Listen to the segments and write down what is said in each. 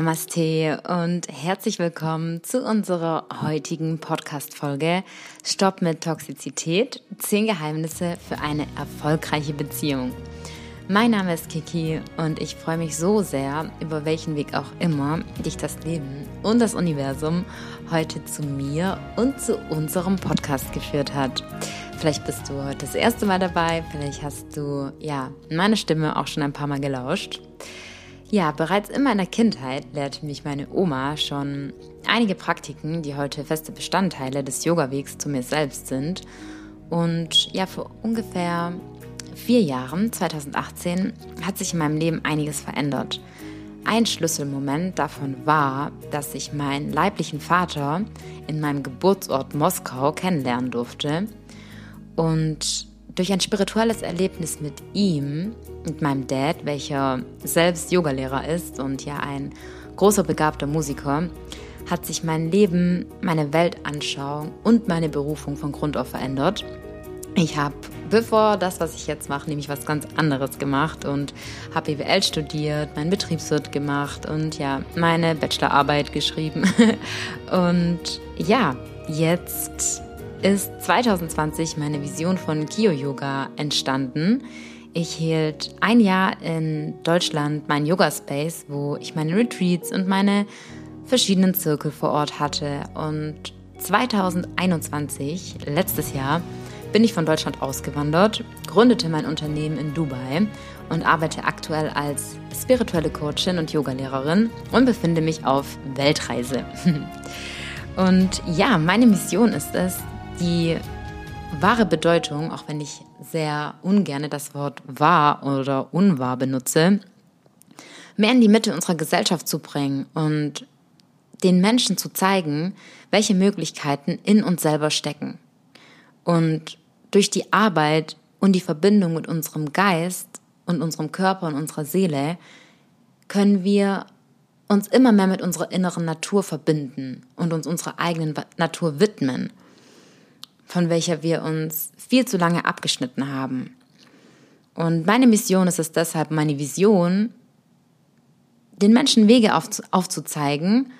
Namaste und herzlich willkommen zu unserer heutigen Podcast-Folge Stopp mit Toxizität. Zehn Geheimnisse für eine erfolgreiche Beziehung. Mein Name ist Kiki und ich freue mich so sehr, über welchen Weg auch immer dich das Leben und das Universum heute zu mir und zu unserem Podcast geführt hat. Vielleicht bist du heute das erste Mal dabei, vielleicht hast du ja meine Stimme auch schon ein paar Mal gelauscht. Ja, bereits in meiner Kindheit lehrte mich meine Oma schon einige Praktiken, die heute feste Bestandteile des Yoga-Wegs zu mir selbst sind. Und ja, vor ungefähr vier Jahren, 2018, hat sich in meinem Leben einiges verändert. Ein Schlüsselmoment davon war, dass ich meinen leiblichen Vater in meinem Geburtsort Moskau kennenlernen durfte. Und durch ein spirituelles Erlebnis mit ihm, mit meinem Dad, welcher selbst Yogalehrer ist und ja ein großer begabter Musiker, hat sich mein Leben, meine Weltanschauung und meine Berufung von Grund auf verändert. Ich habe, bevor das, was ich jetzt mache, nämlich was ganz anderes gemacht und habe BWL studiert, meinen Betriebswirt gemacht und ja, meine Bachelorarbeit geschrieben. und ja, jetzt ist 2020 meine Vision von Kio Yoga entstanden. Ich hielt ein Jahr in Deutschland meinen Yoga Space, wo ich meine Retreats und meine verschiedenen Zirkel vor Ort hatte. Und 2021, letztes Jahr, bin ich von Deutschland ausgewandert, gründete mein Unternehmen in Dubai und arbeite aktuell als spirituelle Coachin und Yogalehrerin und befinde mich auf Weltreise. Und ja, meine Mission ist es, die wahre Bedeutung, auch wenn ich sehr ungern das Wort wahr oder unwahr benutze, mehr in die Mitte unserer Gesellschaft zu bringen und den Menschen zu zeigen, welche Möglichkeiten in uns selber stecken. Und durch die Arbeit und die Verbindung mit unserem Geist und unserem Körper und unserer Seele können wir uns immer mehr mit unserer inneren Natur verbinden und uns unserer eigenen Natur widmen von welcher wir uns viel zu lange abgeschnitten haben. Und meine Mission ist es deshalb, meine Vision, den Menschen Wege aufzuzeigen,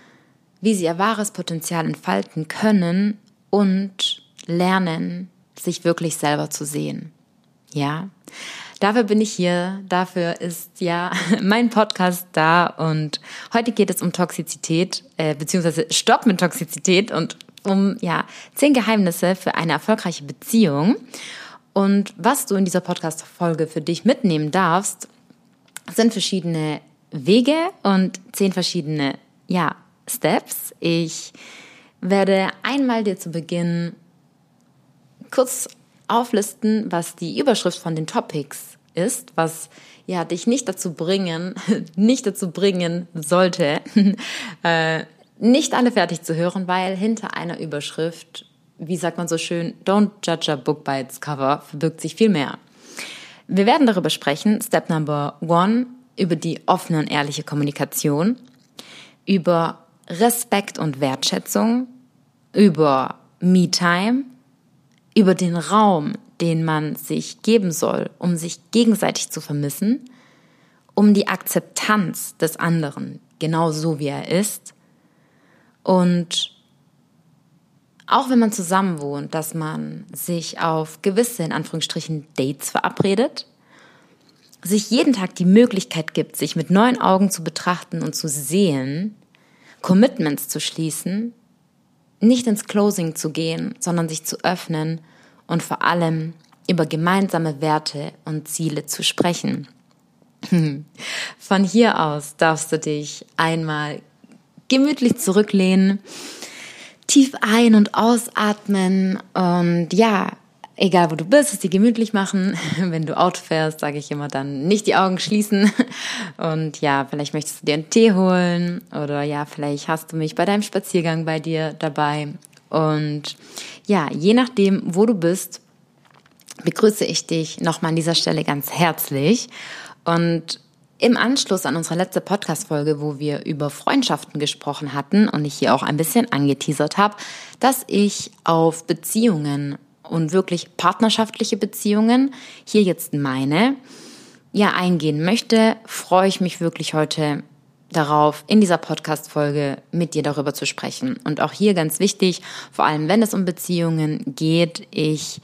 wie sie ihr wahres Potenzial entfalten können und lernen, sich wirklich selber zu sehen. Ja, dafür bin ich hier, dafür ist ja mein Podcast da und heute geht es um Toxizität, äh, beziehungsweise Stopp mit Toxizität und um ja zehn Geheimnisse für eine erfolgreiche Beziehung. Und was du in dieser Podcast-Folge für dich mitnehmen darfst, sind verschiedene Wege und zehn verschiedene ja, Steps. Ich werde einmal dir zu Beginn kurz auflisten, was die Überschrift von den Topics ist, was ja dich nicht dazu bringen, nicht dazu bringen sollte, äh, nicht alle fertig zu hören, weil hinter einer Überschrift, wie sagt man so schön, Don't judge a book by its cover, verbirgt sich viel mehr. Wir werden darüber sprechen, Step Number One, über die offene und ehrliche Kommunikation, über Respekt und Wertschätzung, über Me-Time, über den Raum, den man sich geben soll, um sich gegenseitig zu vermissen, um die Akzeptanz des anderen, genau so wie er ist, und auch wenn man zusammen wohnt, dass man sich auf gewisse, in Anführungsstrichen, Dates verabredet, sich jeden Tag die Möglichkeit gibt, sich mit neuen Augen zu betrachten und zu sehen, Commitments zu schließen, nicht ins Closing zu gehen, sondern sich zu öffnen und vor allem über gemeinsame Werte und Ziele zu sprechen. Von hier aus darfst du dich einmal gemütlich zurücklehnen, tief ein- und ausatmen und ja, egal wo du bist, es dir gemütlich machen. Wenn du Auto fährst, sage ich immer dann nicht die Augen schließen. Und ja, vielleicht möchtest du dir einen Tee holen oder ja, vielleicht hast du mich bei deinem Spaziergang bei dir dabei. Und ja, je nachdem, wo du bist, begrüße ich dich nochmal an dieser Stelle ganz herzlich. Und im Anschluss an unsere letzte Podcast-Folge, wo wir über Freundschaften gesprochen hatten und ich hier auch ein bisschen angeteasert habe, dass ich auf Beziehungen und wirklich partnerschaftliche Beziehungen, hier jetzt meine, ja eingehen möchte, freue ich mich wirklich heute darauf, in dieser Podcast-Folge mit dir darüber zu sprechen. Und auch hier ganz wichtig, vor allem wenn es um Beziehungen geht, ich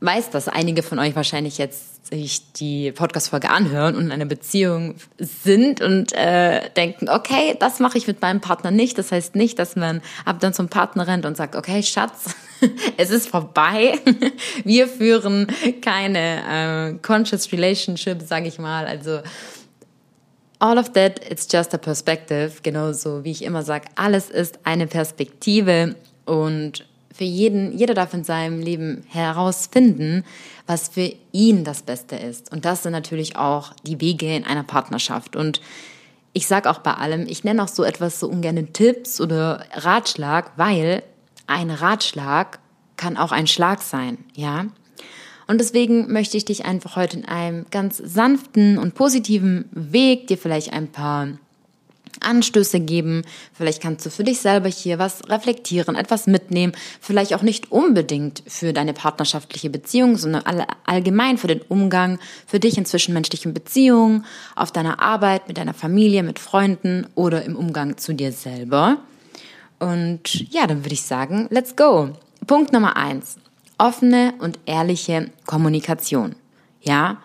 weiß, dass einige von euch wahrscheinlich jetzt sich die Podcast-Folge anhören und in einer Beziehung sind und äh, denken, okay, das mache ich mit meinem Partner nicht. Das heißt nicht, dass man ab dann zum Partner rennt und sagt, okay, Schatz, es ist vorbei. Wir führen keine äh, conscious relationship, sage ich mal. Also all of that, it's just a perspective. Genauso wie ich immer sage, alles ist eine Perspektive und für jeden, jeder darf in seinem Leben herausfinden, was für ihn das Beste ist. Und das sind natürlich auch die Wege in einer Partnerschaft. Und ich sage auch bei allem, ich nenne auch so etwas so ungern Tipps oder Ratschlag, weil ein Ratschlag kann auch ein Schlag sein, ja. Und deswegen möchte ich dich einfach heute in einem ganz sanften und positiven Weg dir vielleicht ein paar Anstöße geben. Vielleicht kannst du für dich selber hier was reflektieren, etwas mitnehmen. Vielleicht auch nicht unbedingt für deine partnerschaftliche Beziehung, sondern allgemein für den Umgang für dich in zwischenmenschlichen Beziehungen, auf deiner Arbeit, mit deiner Familie, mit Freunden oder im Umgang zu dir selber. Und ja, dann würde ich sagen, let's go. Punkt Nummer eins. Offene und ehrliche Kommunikation. Ja?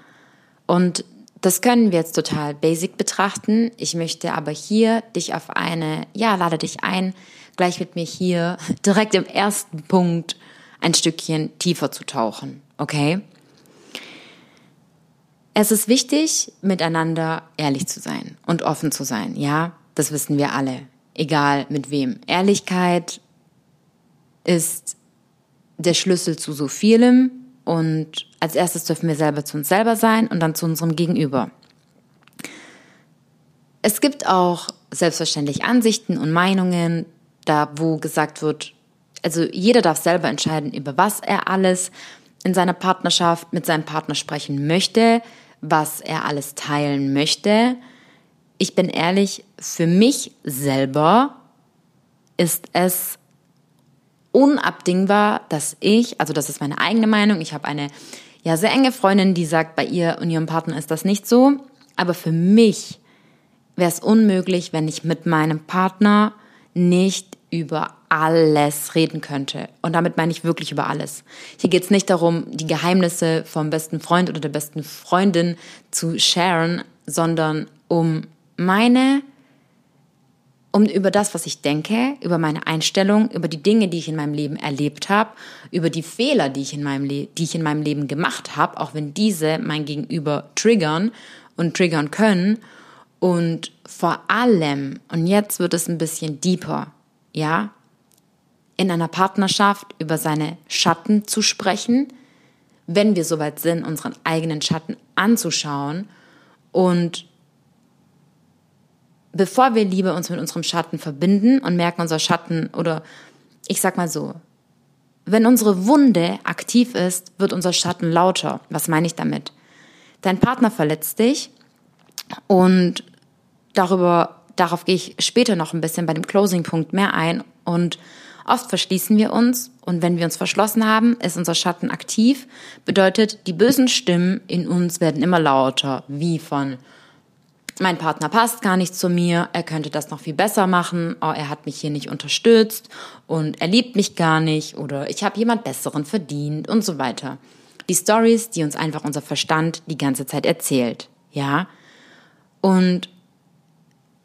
Und das können wir jetzt total basic betrachten. Ich möchte aber hier dich auf eine, ja, lade dich ein, gleich mit mir hier direkt im ersten Punkt ein Stückchen tiefer zu tauchen. Okay? Es ist wichtig, miteinander ehrlich zu sein und offen zu sein. Ja, das wissen wir alle. Egal mit wem. Ehrlichkeit ist der Schlüssel zu so vielem und als erstes dürfen wir selber zu uns selber sein und dann zu unserem Gegenüber. Es gibt auch selbstverständlich Ansichten und Meinungen, da wo gesagt wird, also jeder darf selber entscheiden, über was er alles in seiner Partnerschaft mit seinem Partner sprechen möchte, was er alles teilen möchte. Ich bin ehrlich, für mich selber ist es unabdingbar, dass ich, also das ist meine eigene Meinung, ich habe eine ja sehr enge Freundin, die sagt, bei ihr und ihrem Partner ist das nicht so, aber für mich wäre es unmöglich, wenn ich mit meinem Partner nicht über alles reden könnte. Und damit meine ich wirklich über alles. Hier geht es nicht darum, die Geheimnisse vom besten Freund oder der besten Freundin zu sharen, sondern um meine um über das, was ich denke, über meine Einstellung, über die Dinge, die ich in meinem Leben erlebt habe, über die Fehler, die ich in meinem, Le die ich in meinem Leben gemacht habe, auch wenn diese mein Gegenüber triggern und triggern können. Und vor allem, und jetzt wird es ein bisschen deeper, ja, in einer Partnerschaft über seine Schatten zu sprechen, wenn wir soweit sind, unseren eigenen Schatten anzuschauen und bevor wir lieber uns mit unserem Schatten verbinden und merken, unser Schatten oder ich sag mal so, wenn unsere Wunde aktiv ist, wird unser Schatten lauter. Was meine ich damit? Dein Partner verletzt dich und darüber, darauf gehe ich später noch ein bisschen bei dem Closing-Punkt mehr ein und Oft verschließen wir uns und wenn wir uns verschlossen haben, ist unser Schatten aktiv, bedeutet, die bösen Stimmen in uns werden immer lauter, wie von mein Partner passt gar nicht zu mir, er könnte das noch viel besser machen, oh, er hat mich hier nicht unterstützt. Und er liebt mich gar nicht. Oder ich habe jemand Besseren verdient und so weiter. Die Stories, die uns einfach unser Verstand die ganze Zeit erzählt, ja? Und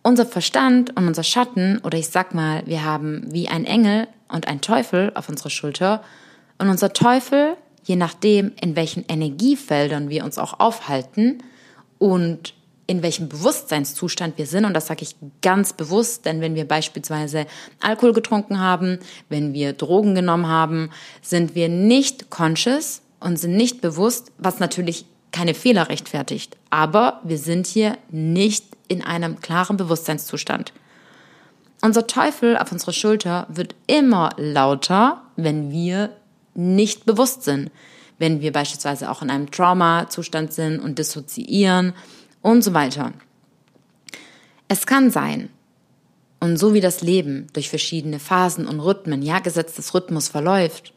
unser Verstand und unser Schatten, oder ich sag mal, wir haben wie ein Engel und ein Teufel auf unserer Schulter. Und unser Teufel, je nachdem, in welchen Energiefeldern wir uns auch aufhalten und in welchem Bewusstseinszustand wir sind. Und das sage ich ganz bewusst, denn wenn wir beispielsweise Alkohol getrunken haben, wenn wir Drogen genommen haben, sind wir nicht conscious und sind nicht bewusst, was natürlich keine Fehler rechtfertigt. Aber wir sind hier nicht in einem klaren Bewusstseinszustand. Unser Teufel auf unserer Schulter wird immer lauter, wenn wir nicht bewusst sind. Wenn wir beispielsweise auch in einem Trauma-Zustand sind und dissoziieren und so weiter. Es kann sein, und so wie das Leben durch verschiedene Phasen und Rhythmen, ja, gesetztes Rhythmus verläuft,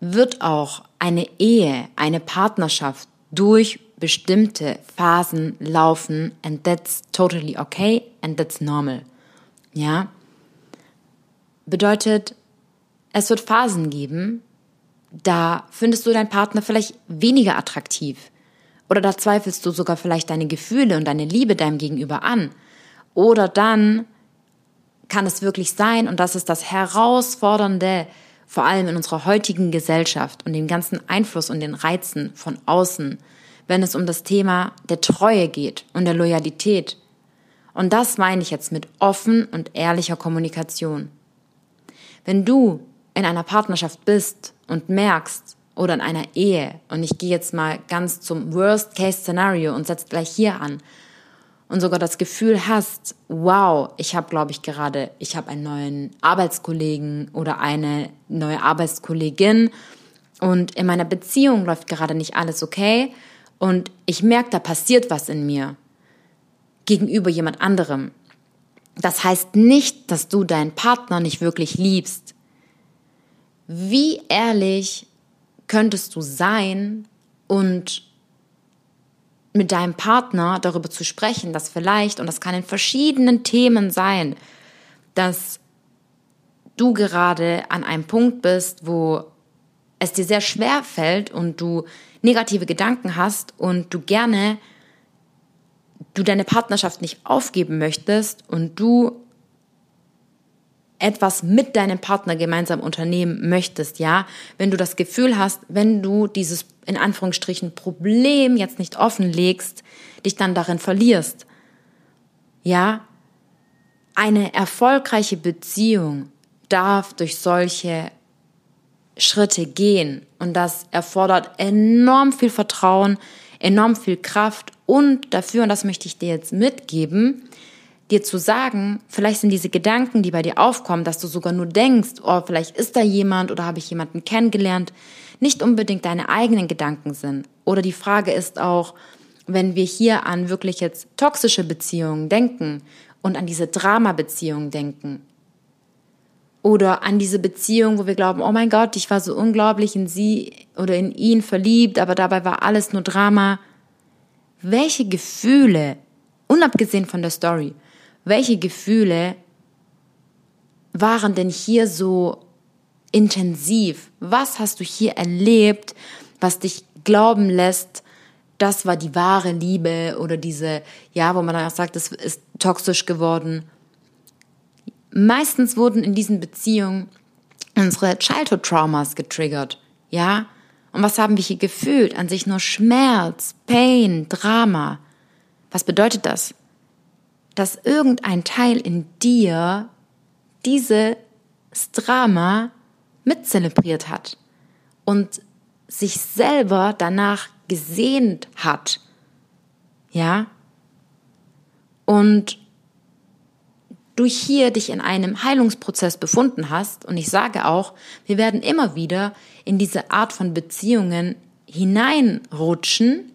wird auch eine Ehe, eine Partnerschaft durch bestimmte Phasen laufen and that's totally okay and that's normal. Ja? Bedeutet, es wird Phasen geben, da findest du deinen Partner vielleicht weniger attraktiv. Oder da zweifelst du sogar vielleicht deine Gefühle und deine Liebe deinem Gegenüber an. Oder dann kann es wirklich sein, und das ist das Herausfordernde, vor allem in unserer heutigen Gesellschaft und den ganzen Einfluss und den Reizen von außen, wenn es um das Thema der Treue geht und der Loyalität. Und das meine ich jetzt mit offen und ehrlicher Kommunikation. Wenn du in einer Partnerschaft bist und merkst, oder in einer Ehe, und ich gehe jetzt mal ganz zum Worst-Case-Szenario und setze gleich hier an, und sogar das Gefühl hast, wow, ich habe, glaube ich, gerade, ich habe einen neuen Arbeitskollegen oder eine neue Arbeitskollegin und in meiner Beziehung läuft gerade nicht alles okay und ich merke, da passiert was in mir gegenüber jemand anderem. Das heißt nicht, dass du deinen Partner nicht wirklich liebst. Wie ehrlich könntest du sein und mit deinem Partner darüber zu sprechen, dass vielleicht, und das kann in verschiedenen Themen sein, dass du gerade an einem Punkt bist, wo es dir sehr schwer fällt und du negative Gedanken hast und du gerne du deine Partnerschaft nicht aufgeben möchtest und du etwas mit deinem Partner gemeinsam unternehmen möchtest, ja, wenn du das Gefühl hast, wenn du dieses in Anführungsstrichen Problem jetzt nicht offenlegst, dich dann darin verlierst. Ja, eine erfolgreiche Beziehung darf durch solche Schritte gehen und das erfordert enorm viel Vertrauen, enorm viel Kraft und dafür, und das möchte ich dir jetzt mitgeben, dir zu sagen, vielleicht sind diese Gedanken, die bei dir aufkommen, dass du sogar nur denkst, oh, vielleicht ist da jemand oder habe ich jemanden kennengelernt, nicht unbedingt deine eigenen Gedanken sind. Oder die Frage ist auch, wenn wir hier an wirklich jetzt toxische Beziehungen denken und an diese Drama-Beziehungen denken. Oder an diese Beziehung, wo wir glauben, oh mein Gott, ich war so unglaublich in sie oder in ihn verliebt, aber dabei war alles nur Drama. Welche Gefühle, unabgesehen von der Story, welche Gefühle waren denn hier so intensiv? Was hast du hier erlebt, was dich glauben lässt, das war die wahre Liebe oder diese, ja, wo man dann auch sagt, es ist toxisch geworden. Meistens wurden in diesen Beziehungen unsere Childhood Traumas getriggert, ja? Und was haben wir hier gefühlt? An sich nur Schmerz, Pain, Drama. Was bedeutet das? Dass irgendein Teil in dir dieses Drama mitzelebriert hat und sich selber danach gesehnt hat. Ja? Und du hier dich in einem Heilungsprozess befunden hast, und ich sage auch, wir werden immer wieder in diese Art von Beziehungen hineinrutschen,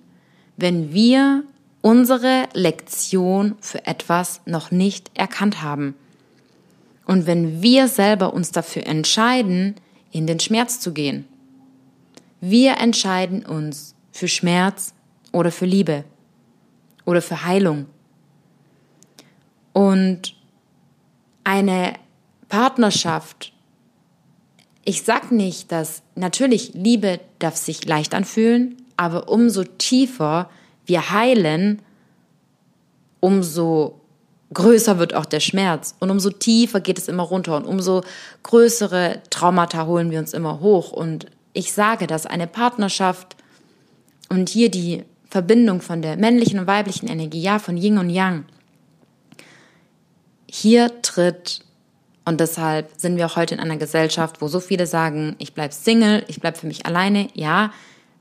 wenn wir unsere Lektion für etwas noch nicht erkannt haben. Und wenn wir selber uns dafür entscheiden, in den Schmerz zu gehen, wir entscheiden uns für Schmerz oder für Liebe oder für Heilung. Und eine Partnerschaft, ich sag nicht, dass natürlich Liebe darf sich leicht anfühlen, aber umso tiefer wir heilen, umso größer wird auch der Schmerz und umso tiefer geht es immer runter und umso größere Traumata holen wir uns immer hoch. Und ich sage, dass eine Partnerschaft und hier die Verbindung von der männlichen und weiblichen Energie, ja, von Yin und Yang, hier tritt und deshalb sind wir auch heute in einer Gesellschaft, wo so viele sagen, ich bleib Single, ich bleib für mich alleine, ja,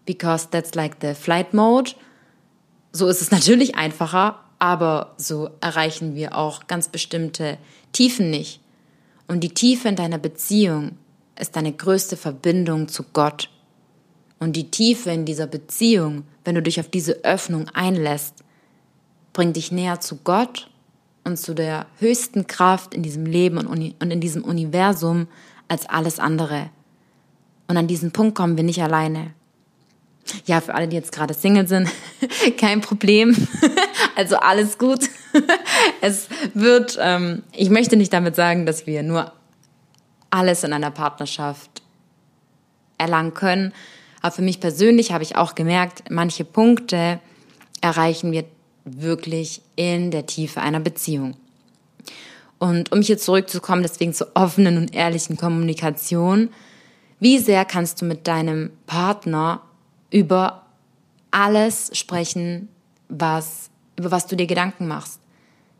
because that's like the flight mode so ist es natürlich einfacher, aber so erreichen wir auch ganz bestimmte Tiefen nicht. Und die Tiefe in deiner Beziehung ist deine größte Verbindung zu Gott. Und die Tiefe in dieser Beziehung, wenn du dich auf diese Öffnung einlässt, bringt dich näher zu Gott und zu der höchsten Kraft in diesem Leben und in diesem Universum als alles andere. Und an diesen Punkt kommen wir nicht alleine. Ja, für alle, die jetzt gerade Single sind, kein Problem. Also alles gut. Es wird, ähm, ich möchte nicht damit sagen, dass wir nur alles in einer Partnerschaft erlangen können. Aber für mich persönlich habe ich auch gemerkt, manche Punkte erreichen wir wirklich in der Tiefe einer Beziehung. Und um hier zurückzukommen, deswegen zur offenen und ehrlichen Kommunikation, wie sehr kannst du mit deinem Partner über alles sprechen, was, über was du dir Gedanken machst.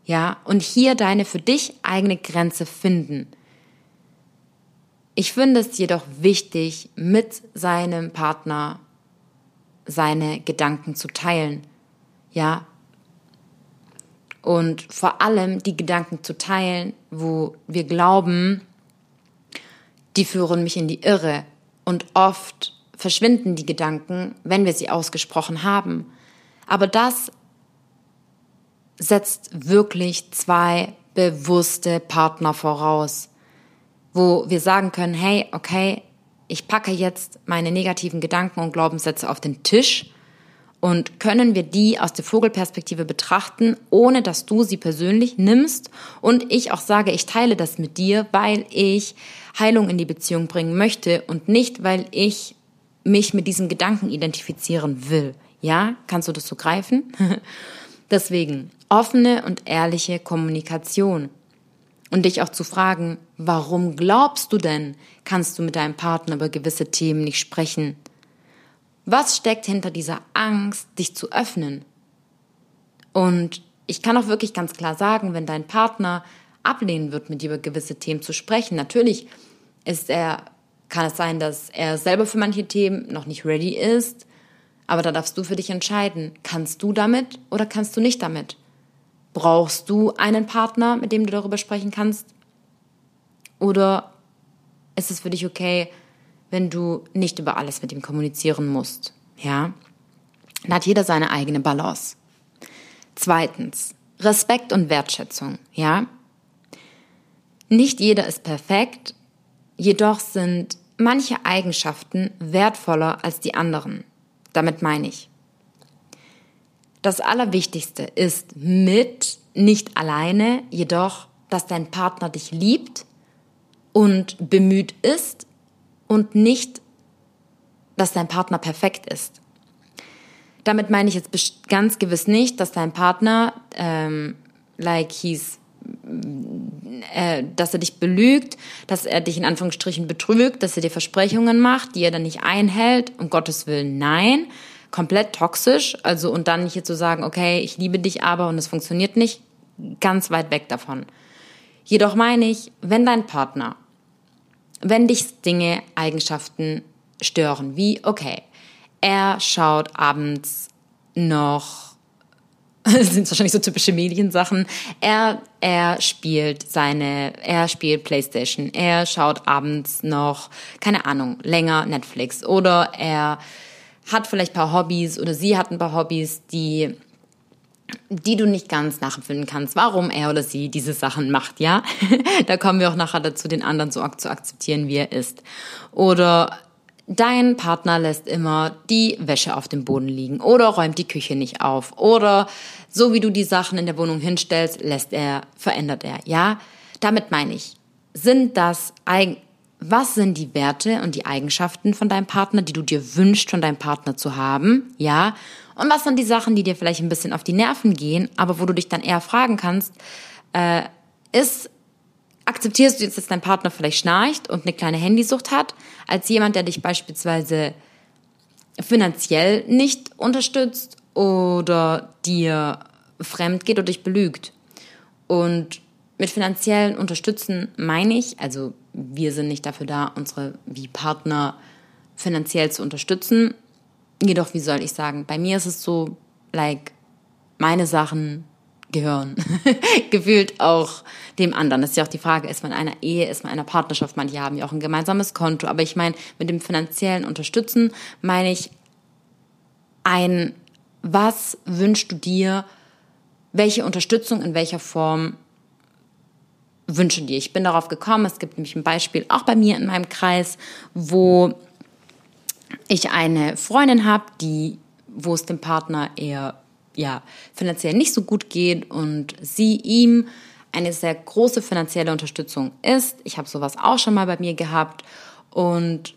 Ja, und hier deine für dich eigene Grenze finden. Ich finde es jedoch wichtig, mit seinem Partner seine Gedanken zu teilen. Ja. Und vor allem die Gedanken zu teilen, wo wir glauben, die führen mich in die Irre. Und oft verschwinden die Gedanken, wenn wir sie ausgesprochen haben. Aber das setzt wirklich zwei bewusste Partner voraus, wo wir sagen können, hey, okay, ich packe jetzt meine negativen Gedanken und Glaubenssätze auf den Tisch und können wir die aus der Vogelperspektive betrachten, ohne dass du sie persönlich nimmst und ich auch sage, ich teile das mit dir, weil ich Heilung in die Beziehung bringen möchte und nicht, weil ich mich mit diesem Gedanken identifizieren will. Ja, kannst du das so greifen? Deswegen offene und ehrliche Kommunikation. Und dich auch zu fragen, warum glaubst du denn, kannst du mit deinem Partner über gewisse Themen nicht sprechen? Was steckt hinter dieser Angst, dich zu öffnen? Und ich kann auch wirklich ganz klar sagen, wenn dein Partner ablehnen wird, mit dir über gewisse Themen zu sprechen, natürlich ist er kann es sein, dass er selber für manche Themen noch nicht ready ist. Aber da darfst du für dich entscheiden, kannst du damit oder kannst du nicht damit? Brauchst du einen Partner, mit dem du darüber sprechen kannst? Oder ist es für dich okay, wenn du nicht über alles mit ihm kommunizieren musst? Ja? Da hat jeder seine eigene Balance. Zweitens, Respekt und Wertschätzung, ja? Nicht jeder ist perfekt Jedoch sind manche Eigenschaften wertvoller als die anderen. Damit meine ich. Das Allerwichtigste ist mit, nicht alleine, jedoch, dass dein Partner dich liebt und bemüht ist und nicht, dass dein Partner perfekt ist. Damit meine ich jetzt ganz gewiss nicht, dass dein Partner, ähm, like he's äh, dass er dich belügt, dass er dich in Anführungsstrichen betrügt, dass er dir Versprechungen macht, die er dann nicht einhält. Um Gottes Willen, nein. Komplett toxisch. Also, und dann hier zu sagen, okay, ich liebe dich aber und es funktioniert nicht. Ganz weit weg davon. Jedoch meine ich, wenn dein Partner, wenn dich Dinge, Eigenschaften stören, wie, okay, er schaut abends noch das sind wahrscheinlich so typische Mediensachen. Er, er spielt seine, er spielt Playstation, er schaut abends noch, keine Ahnung, länger Netflix oder er hat vielleicht ein paar Hobbys oder sie hat ein paar Hobbys, die die du nicht ganz nachempfinden kannst, warum er oder sie diese Sachen macht, ja? da kommen wir auch nachher dazu, den anderen so zu akzeptieren, wie er ist. Oder Dein Partner lässt immer die Wäsche auf dem Boden liegen oder räumt die Küche nicht auf oder so wie du die Sachen in der Wohnung hinstellst, lässt er, verändert er. Ja, damit meine ich, sind das was sind die Werte und die Eigenschaften von deinem Partner, die du dir wünschst von deinem Partner zu haben? Ja. Und was sind die Sachen, die dir vielleicht ein bisschen auf die Nerven gehen, aber wo du dich dann eher fragen kannst, äh, ist akzeptierst du jetzt, dass dein Partner vielleicht schnarcht und eine kleine Handysucht hat, als jemand, der dich beispielsweise finanziell nicht unterstützt oder dir fremd geht oder dich belügt. Und mit finanziellen Unterstützen meine ich, also wir sind nicht dafür da, unsere wie Partner finanziell zu unterstützen. Jedoch, wie soll ich sagen, bei mir ist es so, like, meine Sachen gehören. Gefühlt auch dem anderen. Das ist ja auch die Frage, ist man in einer Ehe, ist man in einer Partnerschaft? Manche haben ja auch ein gemeinsames Konto. Aber ich meine, mit dem finanziellen Unterstützen meine ich ein, was wünschst du dir? Welche Unterstützung in welcher Form wünsche dir? Ich bin darauf gekommen, es gibt nämlich ein Beispiel auch bei mir in meinem Kreis, wo ich eine Freundin habe, die, wo es dem Partner eher ja, finanziell nicht so gut geht und sie ihm eine sehr große finanzielle Unterstützung ist. Ich habe sowas auch schon mal bei mir gehabt und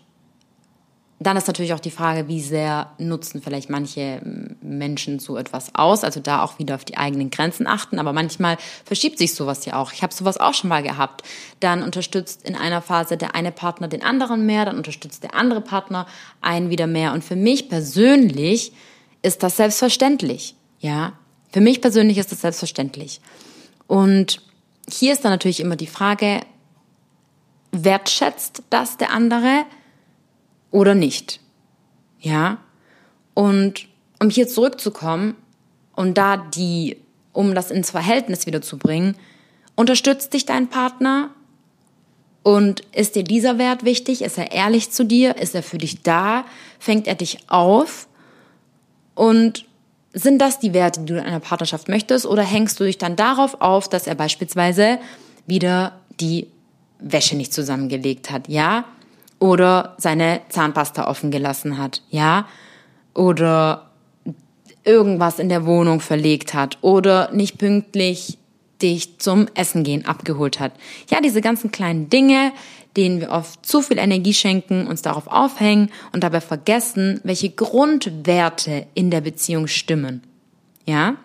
dann ist natürlich auch die Frage, wie sehr nutzen vielleicht manche Menschen so etwas aus. Also da auch wieder auf die eigenen Grenzen achten. Aber manchmal verschiebt sich sowas ja auch. Ich habe sowas auch schon mal gehabt. Dann unterstützt in einer Phase der eine Partner den anderen mehr, dann unterstützt der andere Partner einen wieder mehr. Und für mich persönlich ist das selbstverständlich. Ja, für mich persönlich ist das selbstverständlich. Und hier ist dann natürlich immer die Frage, wertschätzt das der andere? oder nicht. Ja? Und um hier zurückzukommen und da die, um das ins Verhältnis wieder zu bringen, unterstützt dich dein Partner und ist dir dieser Wert wichtig? Ist er ehrlich zu dir? Ist er für dich da? Fängt er dich auf? Und sind das die Werte, die du in einer Partnerschaft möchtest? Oder hängst du dich dann darauf auf, dass er beispielsweise wieder die Wäsche nicht zusammengelegt hat? Ja? oder seine Zahnpasta offen gelassen hat, ja, oder irgendwas in der Wohnung verlegt hat oder nicht pünktlich dich zum Essen gehen abgeholt hat. Ja, diese ganzen kleinen Dinge, denen wir oft zu viel Energie schenken, uns darauf aufhängen und dabei vergessen, welche Grundwerte in der Beziehung stimmen. Ja?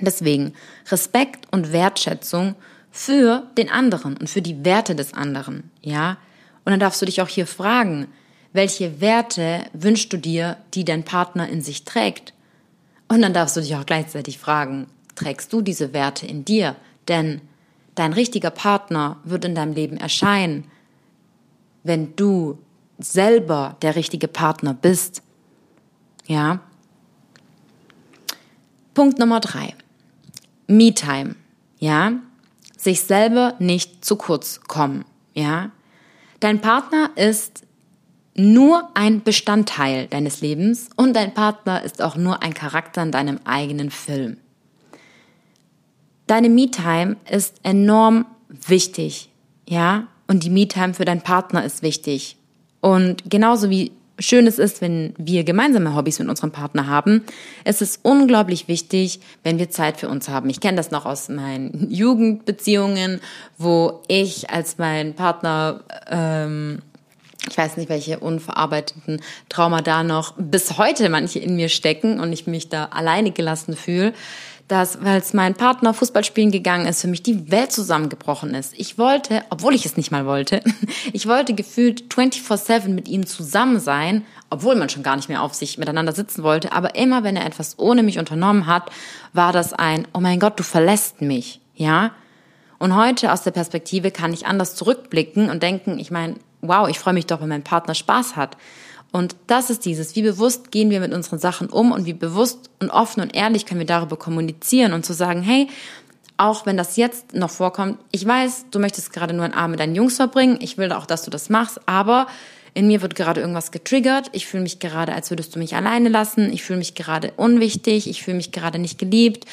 Deswegen Respekt und Wertschätzung für den anderen und für die Werte des anderen. Ja? Und dann darfst du dich auch hier fragen, welche Werte wünschst du dir, die dein Partner in sich trägt? Und dann darfst du dich auch gleichzeitig fragen, trägst du diese Werte in dir? Denn dein richtiger Partner wird in deinem Leben erscheinen, wenn du selber der richtige Partner bist. Ja? Punkt Nummer drei. Me-Time. Ja? Sich selber nicht zu kurz kommen. Ja? Dein Partner ist nur ein Bestandteil deines Lebens und dein Partner ist auch nur ein Charakter in deinem eigenen Film. Deine Me-Time ist enorm wichtig, ja? Und die Me-Time für deinen Partner ist wichtig. Und genauso wie schön es ist, wenn wir gemeinsame Hobbys mit unserem Partner haben, es ist unglaublich wichtig, wenn wir Zeit für uns haben. Ich kenne das noch aus meinen Jugendbeziehungen, wo ich als mein Partner ähm, ich weiß nicht, welche unverarbeiteten Trauma da noch bis heute manche in mir stecken und ich mich da alleine gelassen fühle, dass, weil es mein Partner Fußball spielen gegangen ist, für mich die Welt zusammengebrochen ist. Ich wollte, obwohl ich es nicht mal wollte, ich wollte gefühlt 24-7 mit ihm zusammen sein, obwohl man schon gar nicht mehr auf sich miteinander sitzen wollte. Aber immer, wenn er etwas ohne mich unternommen hat, war das ein, oh mein Gott, du verlässt mich, ja? Und heute aus der Perspektive kann ich anders zurückblicken und denken, ich meine, wow, ich freue mich doch, wenn mein Partner Spaß hat. Und das ist dieses, wie bewusst gehen wir mit unseren Sachen um und wie bewusst und offen und ehrlich können wir darüber kommunizieren und zu sagen, hey, auch wenn das jetzt noch vorkommt, ich weiß, du möchtest gerade nur einen Abend mit deinen Jungs verbringen, ich will auch, dass du das machst, aber in mir wird gerade irgendwas getriggert, ich fühle mich gerade, als würdest du mich alleine lassen, ich fühle mich gerade unwichtig, ich fühle mich gerade nicht geliebt.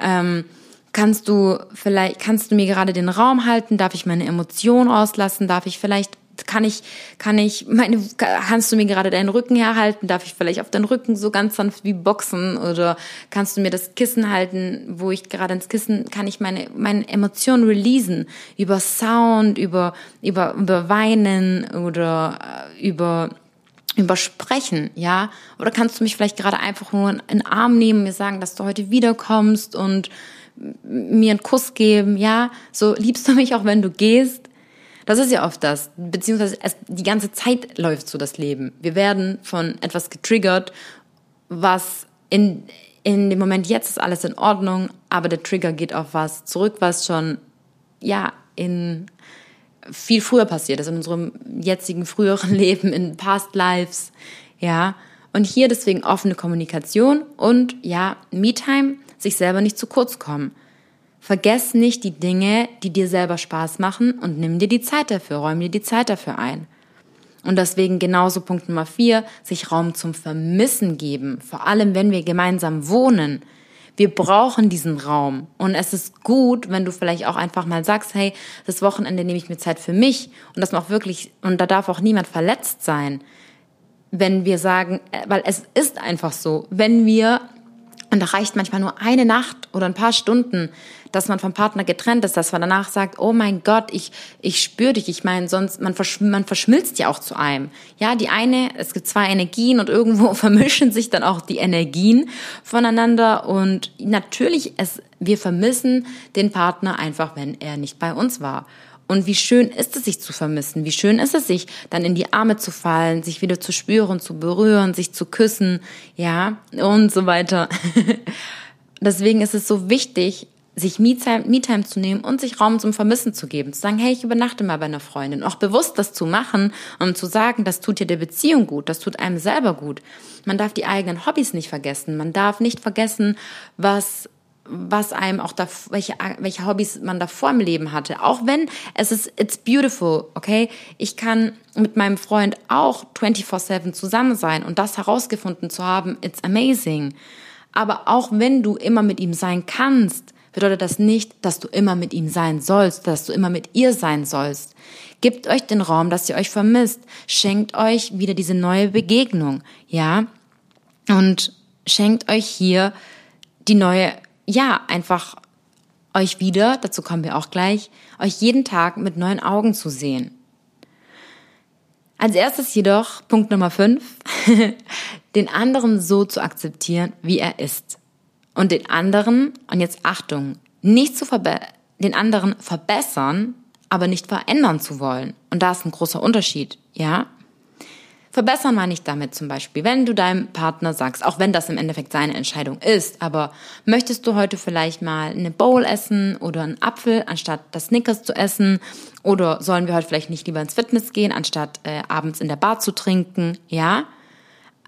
Ähm, kannst du vielleicht, kannst du mir gerade den Raum halten? Darf ich meine Emotionen auslassen? Darf ich vielleicht kann ich, kann ich, meine, kannst du mir gerade deinen Rücken herhalten? Darf ich vielleicht auf deinen Rücken so ganz sanft wie boxen? Oder kannst du mir das Kissen halten, wo ich gerade ins Kissen, kann ich meine, meine Emotionen releasen? Über Sound, über, über, über Weinen oder äh, über, über Sprechen, ja? Oder kannst du mich vielleicht gerade einfach nur in den Arm nehmen, mir sagen, dass du heute wiederkommst und mir einen Kuss geben, ja? So liebst du mich auch, wenn du gehst? Das ist ja oft das, beziehungsweise es, die ganze Zeit läuft so das Leben. Wir werden von etwas getriggert, was in, in dem Moment jetzt ist alles in Ordnung, aber der Trigger geht auf was zurück, was schon, ja, in viel früher passiert ist, in unserem jetzigen, früheren Leben, in Past Lives, ja. Und hier deswegen offene Kommunikation und, ja, Me-Time, sich selber nicht zu kurz kommen. Vergess nicht die Dinge, die dir selber Spaß machen und nimm dir die Zeit dafür, räum dir die Zeit dafür ein. Und deswegen genauso Punkt Nummer vier, sich Raum zum Vermissen geben, vor allem wenn wir gemeinsam wohnen. Wir brauchen diesen Raum. Und es ist gut, wenn du vielleicht auch einfach mal sagst, hey, das Wochenende nehme ich mir Zeit für mich. Und das auch wirklich, und da darf auch niemand verletzt sein. wenn wir sagen, äh, weil es ist einfach so, wenn wir, und da reicht manchmal nur eine Nacht oder ein paar Stunden, dass man vom Partner getrennt ist, dass man danach sagt, oh mein Gott, ich, ich spüre dich. Ich meine, sonst, man, versch man verschmilzt ja auch zu einem. Ja, die eine, es gibt zwei Energien und irgendwo vermischen sich dann auch die Energien voneinander und natürlich, es, wir vermissen den Partner einfach, wenn er nicht bei uns war. Und wie schön ist es, sich zu vermissen? Wie schön ist es, sich dann in die Arme zu fallen, sich wieder zu spüren, zu berühren, sich zu küssen, ja, und so weiter. Deswegen ist es so wichtig, sich Me-Time zu nehmen und sich Raum zum Vermissen zu geben. Zu sagen, hey, ich übernachte mal bei einer Freundin. Auch bewusst das zu machen und zu sagen, das tut dir der Beziehung gut, das tut einem selber gut. Man darf die eigenen Hobbys nicht vergessen. Man darf nicht vergessen, was was einem auch da, welche, welche Hobbys man davor im Leben hatte. Auch wenn es ist, it's beautiful, okay? Ich kann mit meinem Freund auch 24-7 zusammen sein und das herausgefunden zu haben, it's amazing. Aber auch wenn du immer mit ihm sein kannst, bedeutet das nicht, dass du immer mit ihm sein sollst, dass du immer mit ihr sein sollst. Gebt euch den Raum, dass ihr euch vermisst. Schenkt euch wieder diese neue Begegnung, ja? Und schenkt euch hier die neue ja, einfach euch wieder, dazu kommen wir auch gleich, euch jeden Tag mit neuen Augen zu sehen. Als erstes jedoch, Punkt Nummer 5, den anderen so zu akzeptieren, wie er ist. Und den anderen, und jetzt Achtung, nicht zu den anderen verbessern, aber nicht verändern zu wollen. Und da ist ein großer Unterschied, ja? Verbessern meine ich damit zum Beispiel, wenn du deinem Partner sagst, auch wenn das im Endeffekt seine Entscheidung ist, aber möchtest du heute vielleicht mal eine Bowl essen oder einen Apfel, anstatt das Snickers zu essen? Oder sollen wir heute vielleicht nicht lieber ins Fitness gehen, anstatt äh, abends in der Bar zu trinken? Ja?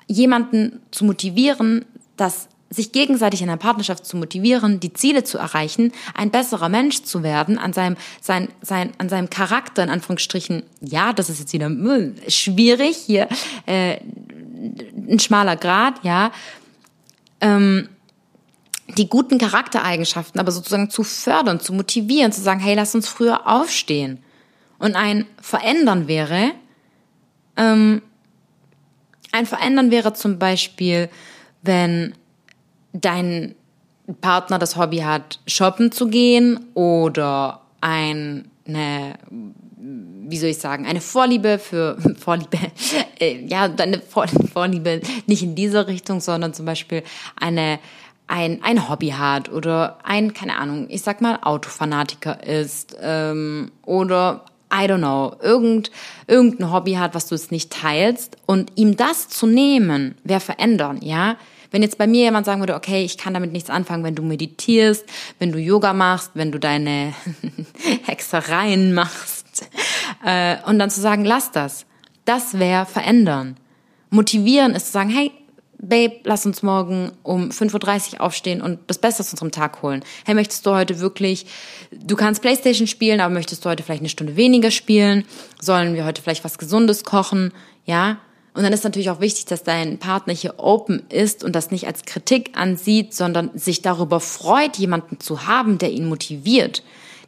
Jemanden zu motivieren, dass sich gegenseitig in einer Partnerschaft zu motivieren, die Ziele zu erreichen, ein besserer Mensch zu werden, an seinem, sein, sein, an seinem Charakter, in Anführungsstrichen, ja, das ist jetzt wieder hm, schwierig, hier äh, ein schmaler Grad, ja, ähm, die guten Charaktereigenschaften aber sozusagen zu fördern, zu motivieren, zu sagen, hey, lass uns früher aufstehen. Und ein Verändern wäre, ähm, ein Verändern wäre zum Beispiel, wenn dein Partner das Hobby hat, shoppen zu gehen oder eine, wie soll ich sagen, eine Vorliebe für Vorliebe, äh, ja, eine Vorliebe nicht in dieser Richtung, sondern zum Beispiel eine ein, ein Hobby hat oder ein, keine Ahnung, ich sag mal, Autofanatiker ist ähm, oder I don't know, irgend, irgendein Hobby hat, was du es nicht teilst und ihm das zu nehmen, wäre verändern, ja. Wenn jetzt bei mir jemand sagen würde, okay, ich kann damit nichts anfangen, wenn du meditierst, wenn du Yoga machst, wenn du deine Hexereien machst, äh, und dann zu sagen, lass das. Das wäre verändern. Motivieren ist zu sagen, hey, Babe, lass uns morgen um 5.30 Uhr aufstehen und das Beste aus unserem Tag holen. Hey, möchtest du heute wirklich, du kannst Playstation spielen, aber möchtest du heute vielleicht eine Stunde weniger spielen? Sollen wir heute vielleicht was Gesundes kochen? Ja? Und dann ist natürlich auch wichtig, dass dein Partner hier open ist und das nicht als Kritik ansieht, sondern sich darüber freut, jemanden zu haben, der ihn motiviert,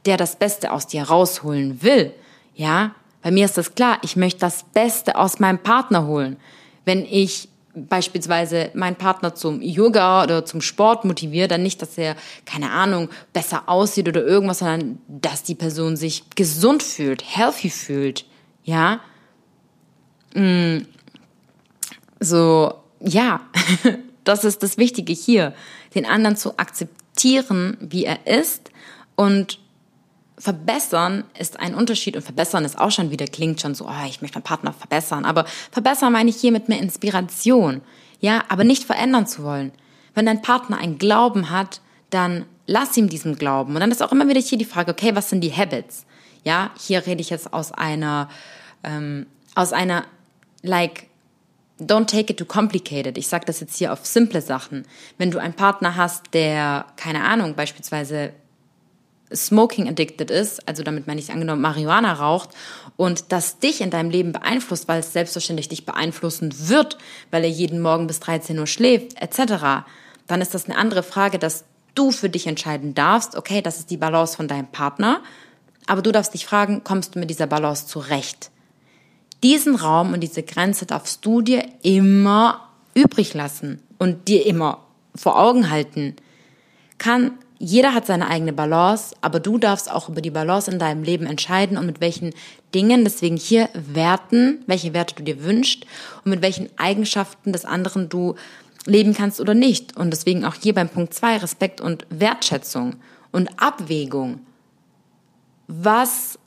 der das Beste aus dir rausholen will. Ja, bei mir ist das klar, ich möchte das Beste aus meinem Partner holen. Wenn ich beispielsweise meinen Partner zum Yoga oder zum Sport motiviere, dann nicht, dass er, keine Ahnung, besser aussieht oder irgendwas, sondern dass die Person sich gesund fühlt, healthy fühlt. Ja. So, ja, das ist das Wichtige hier, den anderen zu akzeptieren, wie er ist und verbessern ist ein Unterschied und verbessern ist auch schon wieder, klingt schon so, oh, ich möchte meinen Partner verbessern, aber verbessern meine ich hier mit mehr Inspiration, ja, aber nicht verändern zu wollen. Wenn dein Partner einen Glauben hat, dann lass ihm diesen Glauben. Und dann ist auch immer wieder hier die Frage, okay, was sind die Habits? Ja, hier rede ich jetzt aus einer, ähm, aus einer, like, Don't take it too complicated. Ich sage das jetzt hier auf simple Sachen. Wenn du einen Partner hast, der, keine Ahnung, beispielsweise smoking addicted ist, also damit meine ich angenommen Marihuana raucht und das dich in deinem Leben beeinflusst, weil es selbstverständlich dich beeinflussen wird, weil er jeden Morgen bis 13 Uhr schläft, etc., dann ist das eine andere Frage, dass du für dich entscheiden darfst, okay, das ist die Balance von deinem Partner, aber du darfst dich fragen, kommst du mit dieser Balance zurecht? Diesen Raum und diese Grenze darfst du dir immer übrig lassen und dir immer vor Augen halten. Kann jeder hat seine eigene Balance, aber du darfst auch über die Balance in deinem Leben entscheiden und mit welchen Dingen, deswegen hier Werten, welche Werte du dir wünschst und mit welchen Eigenschaften des anderen du leben kannst oder nicht. Und deswegen auch hier beim Punkt zwei Respekt und Wertschätzung und Abwägung. Was,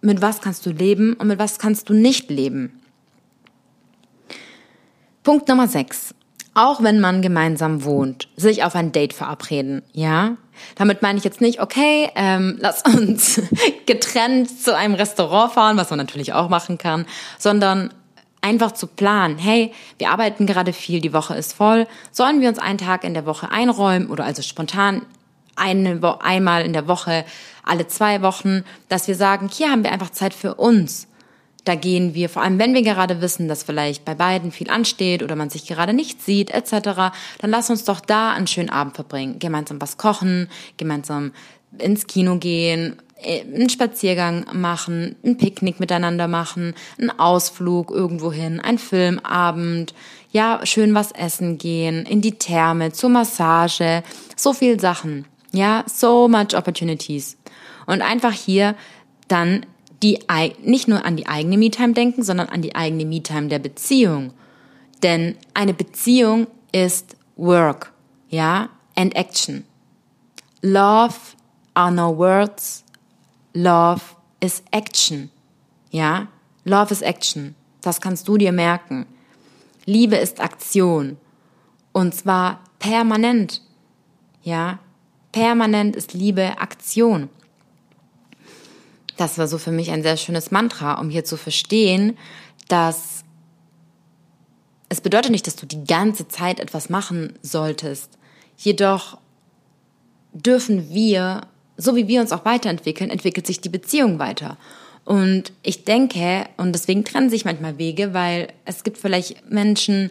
mit was kannst du leben und mit was kannst du nicht leben? Punkt Nummer sechs auch wenn man gemeinsam wohnt, sich auf ein Date verabreden, ja? Damit meine ich jetzt nicht, okay, ähm, lass uns getrennt zu einem Restaurant fahren, was man natürlich auch machen kann, sondern einfach zu planen, hey, wir arbeiten gerade viel, die Woche ist voll, sollen wir uns einen Tag in der Woche einräumen oder also spontan eine, einmal in der Woche, alle zwei Wochen, dass wir sagen, hier haben wir einfach Zeit für uns. Da gehen wir, vor allem wenn wir gerade wissen, dass vielleicht bei beiden viel ansteht oder man sich gerade nicht sieht, etc., dann lass uns doch da einen schönen Abend verbringen. Gemeinsam was kochen, gemeinsam ins Kino gehen, äh, einen Spaziergang machen, ein Picknick miteinander machen, einen Ausflug irgendwohin, ein Filmabend, ja, schön was essen gehen, in die Therme, zur Massage, so viel Sachen. Ja, so much opportunities. Und einfach hier dann die, nicht nur an die eigene Me-Time denken, sondern an die eigene Me-Time der Beziehung. Denn eine Beziehung ist Work, ja, and Action. Love are no words, love is action, ja. Love is action. Das kannst du dir merken. Liebe ist Aktion. Und zwar permanent, ja. Permanent ist Liebe Aktion das war so für mich ein sehr schönes Mantra, um hier zu verstehen, dass es bedeutet nicht, dass du die ganze Zeit etwas machen solltest. Jedoch dürfen wir, so wie wir uns auch weiterentwickeln, entwickelt sich die Beziehung weiter. Und ich denke, und deswegen trennen sich manchmal Wege, weil es gibt vielleicht Menschen,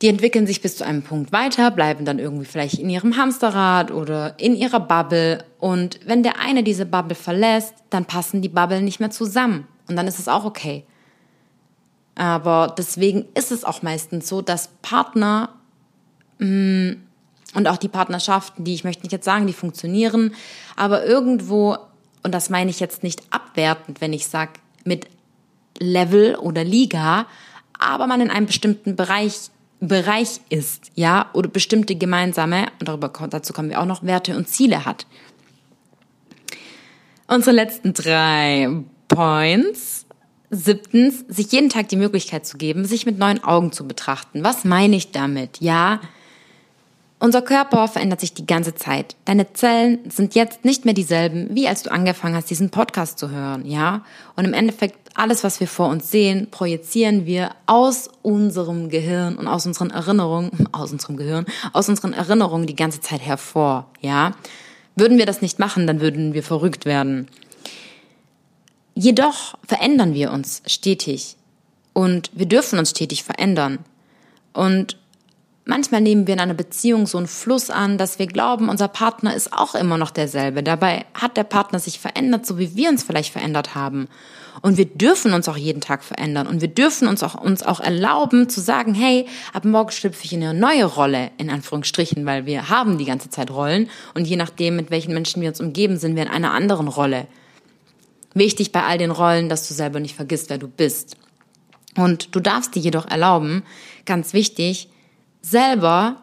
die entwickeln sich bis zu einem Punkt weiter, bleiben dann irgendwie vielleicht in ihrem Hamsterrad oder in ihrer Bubble. Und wenn der eine diese Bubble verlässt, dann passen die Bubble nicht mehr zusammen. Und dann ist es auch okay. Aber deswegen ist es auch meistens so, dass Partner mh, mm, und auch die Partnerschaften, die ich möchte nicht jetzt sagen, die funktionieren, aber irgendwo, und das meine ich jetzt nicht abwertend, wenn ich sage mit Level oder Liga, aber man in einem bestimmten Bereich Bereich ist, ja, oder bestimmte gemeinsame, und darüber, dazu kommen wir auch noch, Werte und Ziele hat. Unsere letzten drei Points. Siebtens, sich jeden Tag die Möglichkeit zu geben, sich mit neuen Augen zu betrachten. Was meine ich damit? Ja, unser Körper verändert sich die ganze Zeit. Deine Zellen sind jetzt nicht mehr dieselben, wie als du angefangen hast, diesen Podcast zu hören, ja? Und im Endeffekt alles, was wir vor uns sehen, projizieren wir aus unserem Gehirn und aus unseren Erinnerungen, aus unserem Gehirn, aus unseren Erinnerungen die ganze Zeit hervor, ja? Würden wir das nicht machen, dann würden wir verrückt werden. Jedoch verändern wir uns stetig und wir dürfen uns stetig verändern. Und Manchmal nehmen wir in einer Beziehung so einen Fluss an, dass wir glauben, unser Partner ist auch immer noch derselbe. Dabei hat der Partner sich verändert, so wie wir uns vielleicht verändert haben. Und wir dürfen uns auch jeden Tag verändern. Und wir dürfen uns auch, uns auch erlauben zu sagen, hey, ab morgen schlüpfe ich in eine neue Rolle, in Anführungsstrichen, weil wir haben die ganze Zeit Rollen. Und je nachdem, mit welchen Menschen wir uns umgeben, sind wir in einer anderen Rolle. Wichtig bei all den Rollen, dass du selber nicht vergisst, wer du bist. Und du darfst dir jedoch erlauben, ganz wichtig, selber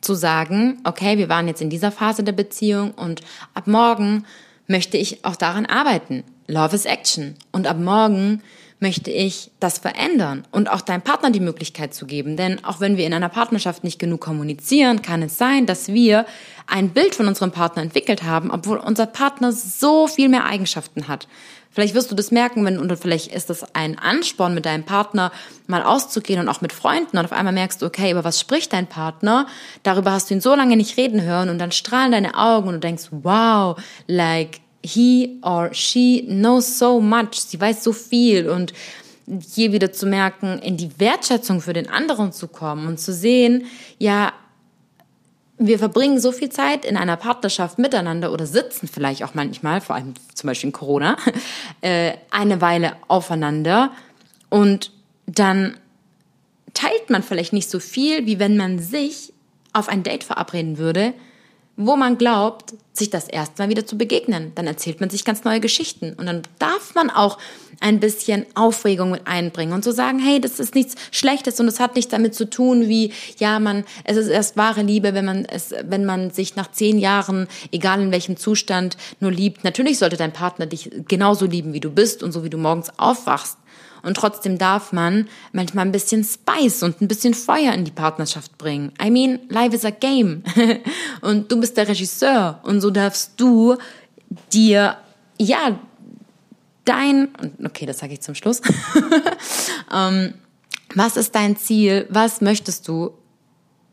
zu sagen, okay, wir waren jetzt in dieser Phase der Beziehung und ab morgen möchte ich auch daran arbeiten. Love is Action. Und ab morgen möchte ich das verändern und auch deinem Partner die Möglichkeit zu geben. Denn auch wenn wir in einer Partnerschaft nicht genug kommunizieren, kann es sein, dass wir ein Bild von unserem Partner entwickelt haben, obwohl unser Partner so viel mehr Eigenschaften hat. Vielleicht wirst du das merken, wenn, und vielleicht ist das ein Ansporn mit deinem Partner, mal auszugehen und auch mit Freunden. Und auf einmal merkst du, okay, über was spricht dein Partner? Darüber hast du ihn so lange nicht reden hören. Und dann strahlen deine Augen und du denkst, wow, like, he or she knows so much, sie weiß so viel. Und hier wieder zu merken, in die Wertschätzung für den anderen zu kommen und zu sehen, ja, wir verbringen so viel Zeit in einer Partnerschaft miteinander oder sitzen vielleicht auch manchmal, vor allem zum Beispiel in Corona, äh, eine Weile aufeinander. Und dann teilt man vielleicht nicht so viel, wie wenn man sich auf ein Date verabreden würde, wo man glaubt, sich das erstmal wieder zu begegnen. Dann erzählt man sich ganz neue Geschichten und dann darf man auch ein bisschen Aufregung mit einbringen und so sagen, hey, das ist nichts Schlechtes und es hat nichts damit zu tun, wie ja man, es ist erst wahre Liebe, wenn man es, wenn man sich nach zehn Jahren, egal in welchem Zustand, nur liebt. Natürlich sollte dein Partner dich genauso lieben, wie du bist und so wie du morgens aufwachst. Und trotzdem darf man manchmal ein bisschen Spice und ein bisschen Feuer in die Partnerschaft bringen. I mean, life is a game. und du bist der Regisseur. Und so darfst du dir, ja, dein, okay, das sage ich zum Schluss. ähm, was ist dein Ziel? Was möchtest du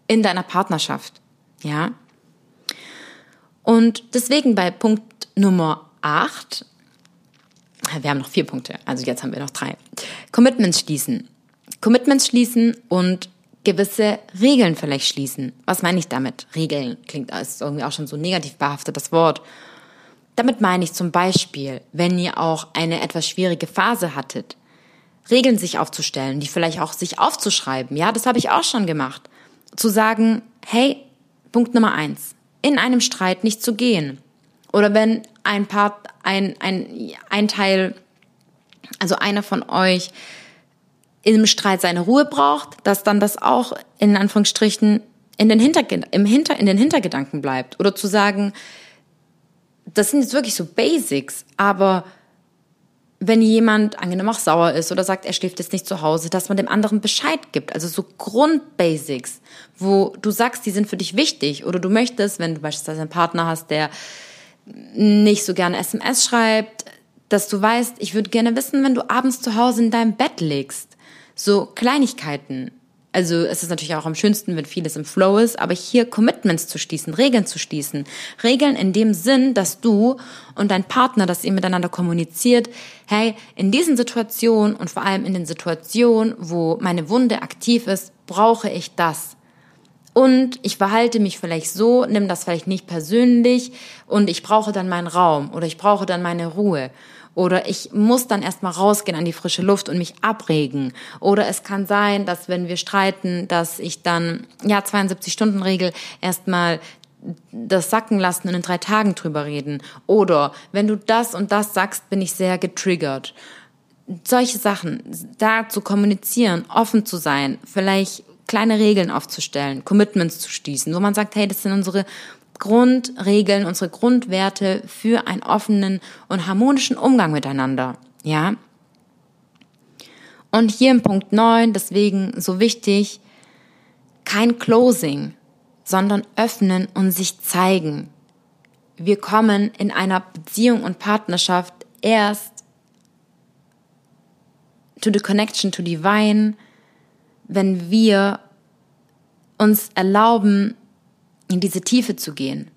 in deiner Partnerschaft? Ja. Und deswegen bei Punkt Nummer 8 wir haben noch vier Punkte, also jetzt haben wir noch drei. Commitments schließen. Commitments schließen und gewisse Regeln vielleicht schließen. Was meine ich damit? Regeln klingt als irgendwie auch schon so negativ behaftet, das Wort. Damit meine ich zum Beispiel, wenn ihr auch eine etwas schwierige Phase hattet, Regeln sich aufzustellen, die vielleicht auch sich aufzuschreiben. Ja, das habe ich auch schon gemacht. Zu sagen, hey, Punkt Nummer eins, in einem Streit nicht zu gehen. Oder wenn ein Part, ein, ein, ein Teil, also einer von euch im Streit seine Ruhe braucht, dass dann das auch in Anführungsstrichen in den, Hinterge im Hinter, in den Hintergedanken bleibt. Oder zu sagen, das sind jetzt wirklich so Basics, aber wenn jemand angenommen auch sauer ist oder sagt, er schläft jetzt nicht zu Hause, dass man dem anderen Bescheid gibt. Also so Grundbasics, wo du sagst, die sind für dich wichtig. Oder du möchtest, wenn du beispielsweise einen Partner hast, der nicht so gerne SMS schreibt, dass du weißt, ich würde gerne wissen, wenn du abends zu Hause in deinem Bett liegst. So Kleinigkeiten. Also es ist natürlich auch am schönsten, wenn vieles im Flow ist, aber hier Commitments zu schließen, Regeln zu schließen. Regeln in dem Sinn, dass du und dein Partner, dass ihr miteinander kommuniziert, hey, in diesen Situationen und vor allem in den Situationen, wo meine Wunde aktiv ist, brauche ich das. Und ich verhalte mich vielleicht so, nimm das vielleicht nicht persönlich und ich brauche dann meinen Raum oder ich brauche dann meine Ruhe. Oder ich muss dann erstmal rausgehen an die frische Luft und mich abregen. Oder es kann sein, dass wenn wir streiten, dass ich dann, ja, 72-Stunden-Regel erstmal das sacken lassen und in drei Tagen drüber reden. Oder wenn du das und das sagst, bin ich sehr getriggert. Solche Sachen, da zu kommunizieren, offen zu sein, vielleicht kleine Regeln aufzustellen, Commitments zu schließen, wo man sagt, hey, das sind unsere Grundregeln, unsere Grundwerte für einen offenen und harmonischen Umgang miteinander. Ja? Und hier im Punkt 9, deswegen so wichtig, kein Closing, sondern öffnen und sich zeigen. Wir kommen in einer Beziehung und Partnerschaft erst to the connection to divine, wenn wir uns erlauben, in diese Tiefe zu gehen.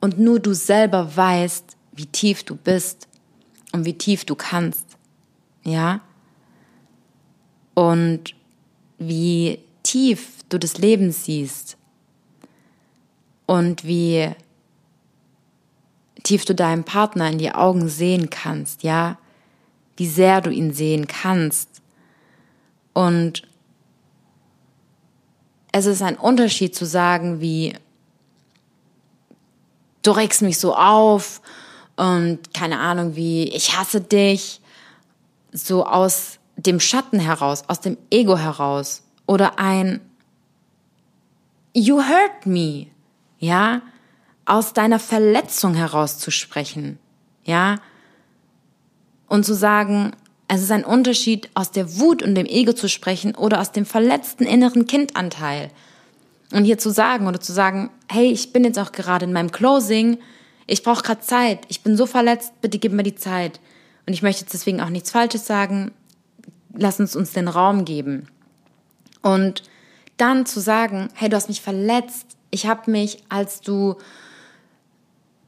Und nur du selber weißt, wie tief du bist und wie tief du kannst. Ja? Und wie tief du das Leben siehst. Und wie tief du deinem Partner in die Augen sehen kannst, ja? Wie sehr du ihn sehen kannst. Und es ist ein Unterschied zu sagen, wie du regst mich so auf und keine Ahnung, wie ich hasse dich, so aus dem Schatten heraus, aus dem Ego heraus. Oder ein You hurt me, ja, aus deiner Verletzung heraus zu sprechen, ja, und zu sagen, es ist ein Unterschied, aus der Wut und dem Ego zu sprechen oder aus dem verletzten inneren Kindanteil. Und hier zu sagen oder zu sagen, hey, ich bin jetzt auch gerade in meinem Closing, ich brauche gerade Zeit, ich bin so verletzt, bitte gib mir die Zeit. Und ich möchte jetzt deswegen auch nichts Falsches sagen, lass uns uns den Raum geben. Und dann zu sagen, hey, du hast mich verletzt, ich habe mich, als du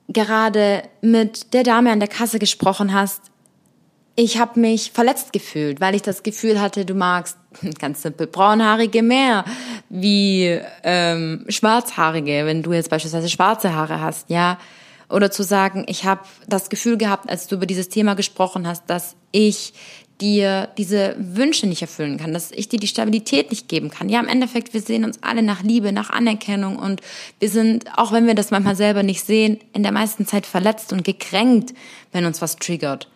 gerade mit der Dame an der Kasse gesprochen hast, ich habe mich verletzt gefühlt, weil ich das Gefühl hatte, du magst ganz simpel braunhaarige mehr, wie ähm, Schwarzhaarige, wenn du jetzt beispielsweise schwarze Haare hast, ja. Oder zu sagen, ich habe das Gefühl gehabt, als du über dieses Thema gesprochen hast, dass ich dir diese Wünsche nicht erfüllen kann, dass ich dir die Stabilität nicht geben kann. Ja, im Endeffekt, wir sehen uns alle nach Liebe, nach Anerkennung und wir sind, auch wenn wir das manchmal selber nicht sehen, in der meisten Zeit verletzt und gekränkt, wenn uns was triggert.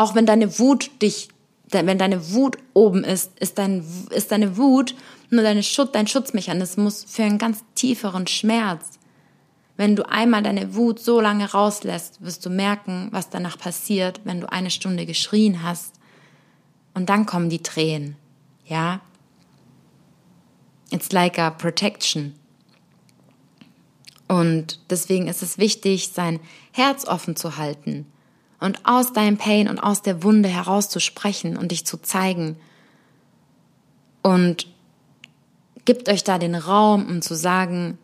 Auch wenn deine Wut dich, wenn deine Wut oben ist, ist, dein, ist deine Wut nur deine Schutz, dein Schutzmechanismus für einen ganz tieferen Schmerz. Wenn du einmal deine Wut so lange rauslässt, wirst du merken, was danach passiert, wenn du eine Stunde geschrien hast und dann kommen die Tränen. Ja? It's like a protection. Und deswegen ist es wichtig, sein Herz offen zu halten und aus deinem Pain und aus der Wunde herauszusprechen und dich zu zeigen. Und gibt euch da den Raum, um zu sagen,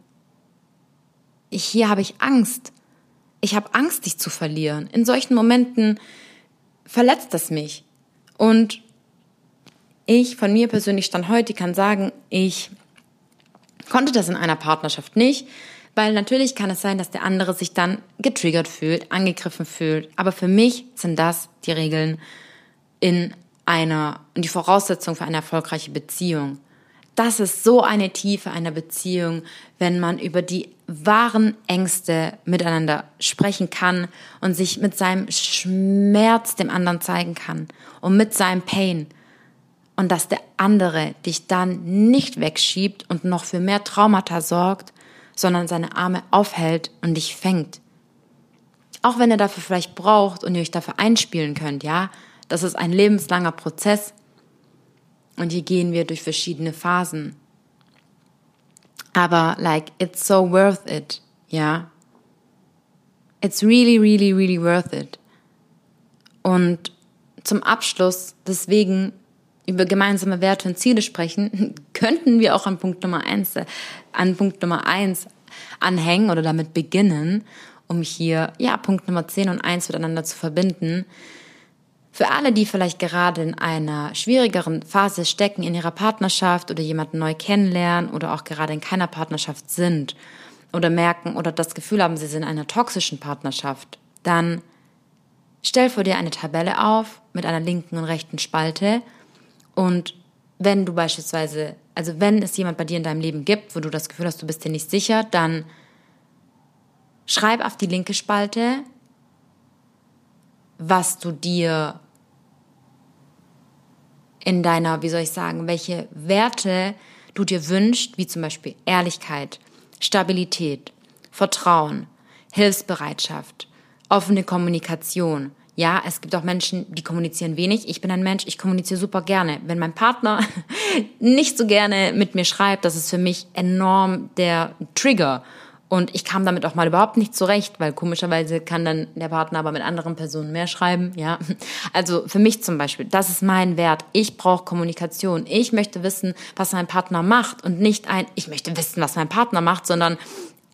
hier habe ich Angst. Ich habe Angst, dich zu verlieren. In solchen Momenten verletzt das mich. Und ich von mir persönlich stand heute kann sagen, ich konnte das in einer Partnerschaft nicht, weil natürlich kann es sein, dass der andere sich dann getriggert fühlt, angegriffen fühlt. Aber für mich sind das die Regeln in einer, und die Voraussetzung für eine erfolgreiche Beziehung. Das ist so eine Tiefe einer Beziehung, wenn man über die wahren Ängste miteinander sprechen kann und sich mit seinem Schmerz dem anderen zeigen kann und mit seinem Pain. Und dass der andere dich dann nicht wegschiebt und noch für mehr Traumata sorgt, sondern seine Arme aufhält und dich fängt. Auch wenn er dafür vielleicht braucht und ihr euch dafür einspielen könnt, ja, das ist ein lebenslanger Prozess, und hier gehen wir durch verschiedene Phasen. Aber like, it's so worth it, ja. It's really, really, really worth it. Und zum Abschluss, deswegen über gemeinsame Werte und Ziele sprechen, könnten wir auch an Punkt Nummer eins, an Punkt Nummer eins anhängen oder damit beginnen, um hier, ja, Punkt Nummer 10 und 1 miteinander zu verbinden. Für alle, die vielleicht gerade in einer schwierigeren Phase stecken in ihrer Partnerschaft oder jemanden neu kennenlernen oder auch gerade in keiner Partnerschaft sind oder merken oder das Gefühl haben, sie sind in einer toxischen Partnerschaft, dann stell vor dir eine Tabelle auf mit einer linken und rechten Spalte und wenn du beispielsweise, also wenn es jemand bei dir in deinem Leben gibt, wo du das Gefühl hast, du bist dir nicht sicher, dann schreib auf die linke Spalte, was du dir in deiner, wie soll ich sagen, welche Werte du dir wünschst, wie zum Beispiel Ehrlichkeit, Stabilität, Vertrauen, Hilfsbereitschaft, offene Kommunikation. Ja, es gibt auch Menschen, die kommunizieren wenig. Ich bin ein Mensch, ich kommuniziere super gerne. Wenn mein Partner nicht so gerne mit mir schreibt, das ist für mich enorm der Trigger. Und ich kam damit auch mal überhaupt nicht zurecht, weil komischerweise kann dann der Partner aber mit anderen Personen mehr schreiben, ja. Also für mich zum Beispiel, das ist mein Wert. Ich brauche Kommunikation. Ich möchte wissen, was mein Partner macht und nicht ein, ich möchte wissen, was mein Partner macht, sondern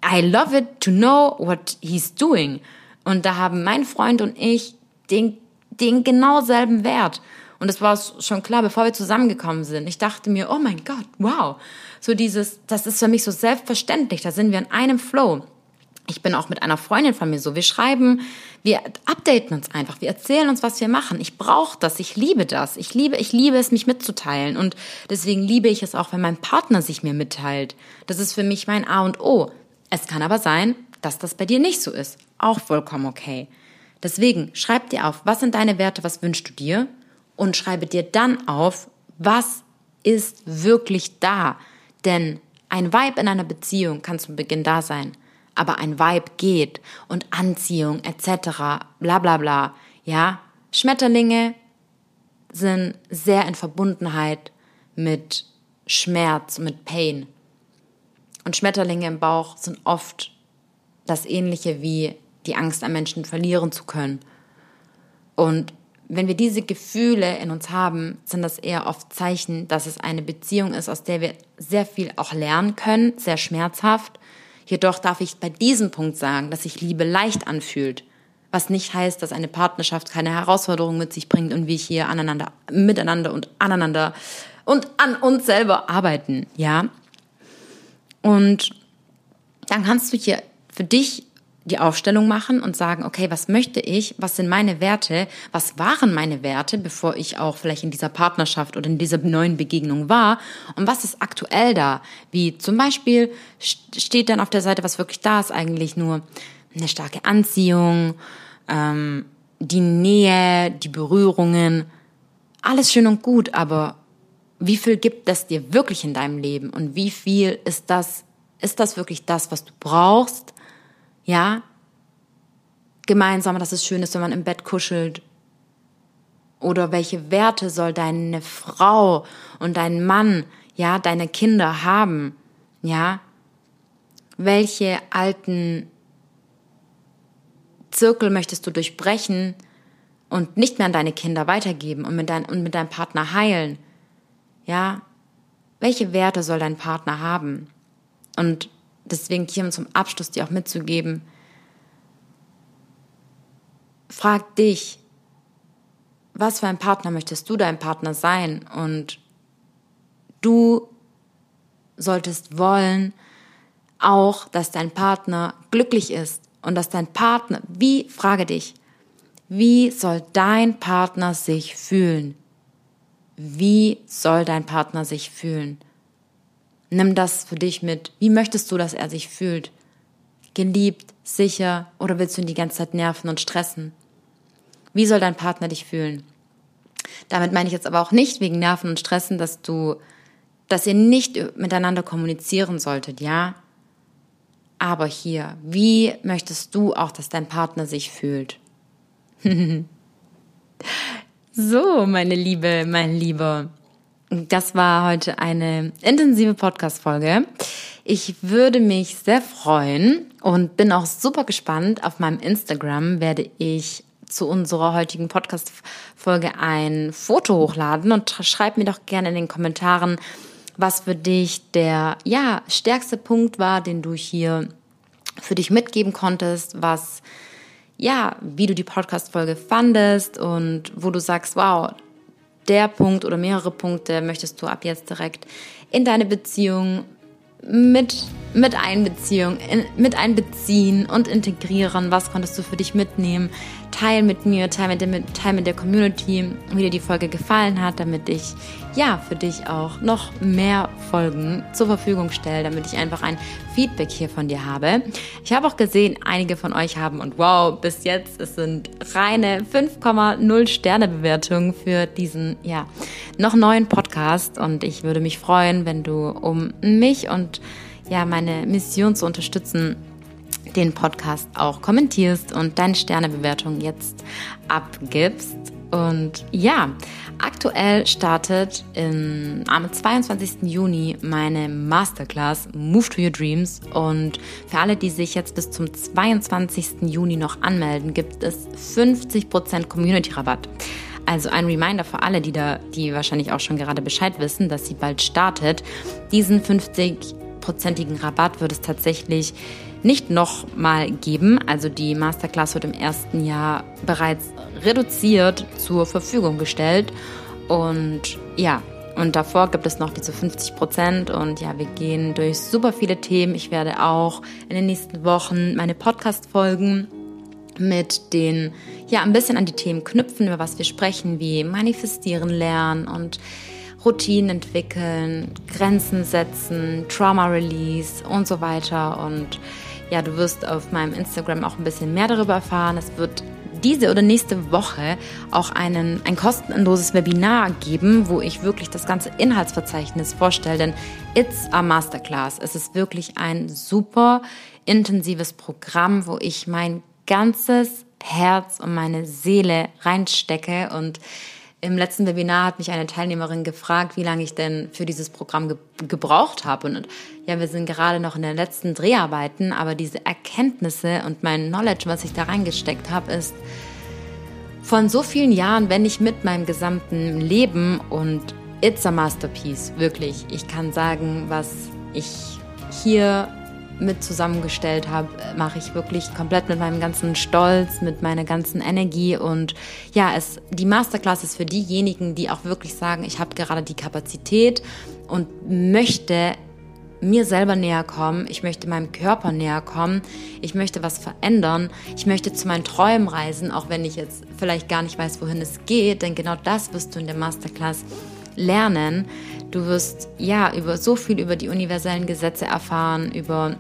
I love it to know what he's doing. Und da haben mein Freund und ich den, den genau selben Wert. Und es war schon klar, bevor wir zusammengekommen sind. Ich dachte mir, oh mein Gott, wow so dieses, das ist für mich so selbstverständlich, da sind wir in einem Flow. Ich bin auch mit einer Freundin von mir so. Wir schreiben, wir updaten uns einfach, wir erzählen uns, was wir machen. Ich brauche das, ich liebe das. Ich liebe, ich liebe es, mich mitzuteilen. Und deswegen liebe ich es auch, wenn mein Partner sich mir mitteilt. Das ist für mich mein A und O. Es kann aber sein, dass das bei dir nicht so ist. Auch vollkommen okay. Deswegen schreib dir auf, was sind deine Werte, was wünschst du dir? Und schreibe dir dann auf, was ist wirklich da? Denn ein Vibe in einer Beziehung kann zu Beginn da sein, aber ein Vibe geht und Anziehung etc. bla bla bla. Ja, Schmetterlinge sind sehr in Verbundenheit mit Schmerz, mit Pain. Und Schmetterlinge im Bauch sind oft das ähnliche wie die Angst, an Menschen verlieren zu können. Und wenn wir diese Gefühle in uns haben, sind das eher oft Zeichen, dass es eine Beziehung ist, aus der wir sehr viel auch lernen können, sehr schmerzhaft. Jedoch darf ich bei diesem Punkt sagen, dass sich Liebe leicht anfühlt, was nicht heißt, dass eine Partnerschaft keine Herausforderungen mit sich bringt und wir hier aneinander, miteinander und aneinander und an uns selber arbeiten, ja. Und dann kannst du hier für dich die Aufstellung machen und sagen, okay, was möchte ich? Was sind meine Werte? Was waren meine Werte, bevor ich auch vielleicht in dieser Partnerschaft oder in dieser neuen Begegnung war? Und was ist aktuell da? Wie zum Beispiel steht dann auf der Seite, was wirklich da ist, eigentlich nur eine starke Anziehung, ähm, die Nähe, die Berührungen. Alles schön und gut, aber wie viel gibt es dir wirklich in deinem Leben? Und wie viel ist das, ist das wirklich das, was du brauchst? Ja, gemeinsam, dass es schön ist, wenn man im Bett kuschelt. Oder welche Werte soll deine Frau und dein Mann, ja, deine Kinder haben? Ja, welche alten Zirkel möchtest du durchbrechen und nicht mehr an deine Kinder weitergeben und mit, dein, und mit deinem Partner heilen? Ja, welche Werte soll dein Partner haben? Und deswegen hier um zum Abschluss dir auch mitzugeben, frag dich, was für ein Partner möchtest du dein Partner sein? Und du solltest wollen auch, dass dein Partner glücklich ist und dass dein Partner, wie, frage dich, wie soll dein Partner sich fühlen? Wie soll dein Partner sich fühlen? Nimm das für dich mit. Wie möchtest du, dass er sich fühlt? Geliebt, sicher oder willst du ihn die ganze Zeit nerven und stressen? Wie soll dein Partner dich fühlen? Damit meine ich jetzt aber auch nicht wegen Nerven und Stressen, dass du, dass ihr nicht miteinander kommunizieren solltet, ja? Aber hier, wie möchtest du auch, dass dein Partner sich fühlt? so, meine Liebe, mein Lieber. Das war heute eine intensive Podcast-Folge. Ich würde mich sehr freuen und bin auch super gespannt. Auf meinem Instagram werde ich zu unserer heutigen Podcast-Folge ein Foto hochladen und schreib mir doch gerne in den Kommentaren, was für dich der, ja, stärkste Punkt war, den du hier für dich mitgeben konntest, was, ja, wie du die Podcast-Folge fandest und wo du sagst, wow, der Punkt oder mehrere Punkte möchtest du ab jetzt direkt in deine Beziehung mit, mit Einbeziehung, in, mit einbeziehen und integrieren. Was konntest du für dich mitnehmen? Teil mit mir, teil mit, der, teil mit der Community, wie dir die Folge gefallen hat, damit ich ja für dich auch noch mehr Folgen zur Verfügung stelle, damit ich einfach ein Feedback hier von dir habe. Ich habe auch gesehen, einige von euch haben und wow, bis jetzt es sind reine 5,0 Sterne Bewertungen für diesen ja noch neuen Podcast und ich würde mich freuen, wenn du um mich und ja meine Mission zu unterstützen den Podcast auch kommentierst und deine Sternebewertung jetzt abgibst. Und ja, aktuell startet im, am 22. Juni meine Masterclass Move to Your Dreams. Und für alle, die sich jetzt bis zum 22. Juni noch anmelden, gibt es 50% Community-Rabatt. Also ein Reminder für alle, die da, die wahrscheinlich auch schon gerade Bescheid wissen, dass sie bald startet. Diesen 50-prozentigen Rabatt wird es tatsächlich nicht nochmal geben. Also die Masterclass wird im ersten Jahr bereits reduziert zur Verfügung gestellt. Und ja, und davor gibt es noch diese 50 Prozent. Und ja, wir gehen durch super viele Themen. Ich werde auch in den nächsten Wochen meine Podcast-Folgen mit den, ja, ein bisschen an die Themen knüpfen, über was wir sprechen, wie manifestieren lernen und Routinen entwickeln, Grenzen setzen, Trauma Release und so weiter. Und ja, du wirst auf meinem Instagram auch ein bisschen mehr darüber erfahren. Es wird diese oder nächste Woche auch einen, ein kostenloses Webinar geben, wo ich wirklich das ganze Inhaltsverzeichnis vorstelle. Denn it's a Masterclass. Es ist wirklich ein super intensives Programm, wo ich mein ganzes Herz und meine Seele reinstecke und im letzten Webinar hat mich eine Teilnehmerin gefragt, wie lange ich denn für dieses Programm ge gebraucht habe. Und ja, wir sind gerade noch in den letzten Dreharbeiten, aber diese Erkenntnisse und mein Knowledge, was ich da reingesteckt habe, ist von so vielen Jahren, wenn ich mit meinem gesamten Leben und it's a masterpiece, wirklich. Ich kann sagen, was ich hier mit zusammengestellt habe, mache ich wirklich komplett mit meinem ganzen Stolz, mit meiner ganzen Energie. Und ja, es die Masterclass ist für diejenigen, die auch wirklich sagen, ich habe gerade die Kapazität und möchte mir selber näher kommen, ich möchte meinem Körper näher kommen, ich möchte was verändern, ich möchte zu meinen Träumen reisen, auch wenn ich jetzt vielleicht gar nicht weiß, wohin es geht, denn genau das wirst du in der Masterclass lernen. Du wirst ja über so viel über die universellen Gesetze erfahren, über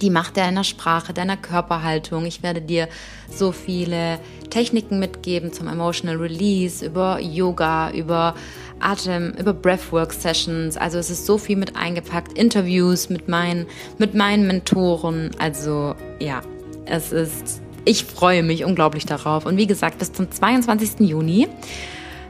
die Macht deiner Sprache, deiner Körperhaltung. Ich werde dir so viele Techniken mitgeben zum Emotional Release, über Yoga, über Atem, über Breathwork Sessions. Also es ist so viel mit eingepackt, Interviews mit meinen, mit meinen Mentoren. Also ja, es ist, ich freue mich unglaublich darauf. Und wie gesagt, bis zum 22. Juni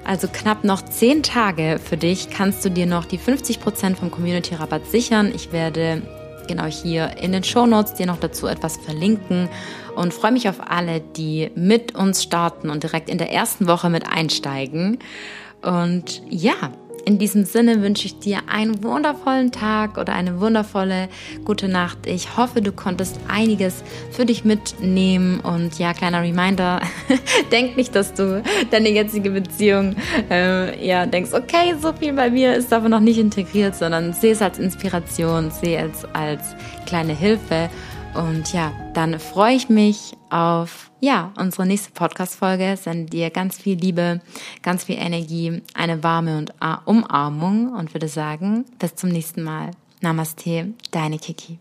also knapp noch zehn Tage für dich, kannst du dir noch die 50% vom Community-Rabatt sichern. Ich werde genau hier in den Show Notes dir noch dazu etwas verlinken und freue mich auf alle, die mit uns starten und direkt in der ersten Woche mit einsteigen. Und ja, in diesem Sinne wünsche ich dir einen wundervollen Tag oder eine wundervolle gute Nacht. Ich hoffe, du konntest einiges für dich mitnehmen. Und ja, kleiner Reminder, denk nicht, dass du deine jetzige Beziehung äh, ja denkst, okay, so viel bei mir ist aber noch nicht integriert, sondern sehe es als Inspiration, sehe es als kleine Hilfe. Und ja, dann freue ich mich auf ja, unsere nächste Podcast-Folge. Sende dir ganz viel Liebe, ganz viel Energie, eine warme und Umarmung und würde sagen, bis zum nächsten Mal. Namaste, deine Kiki.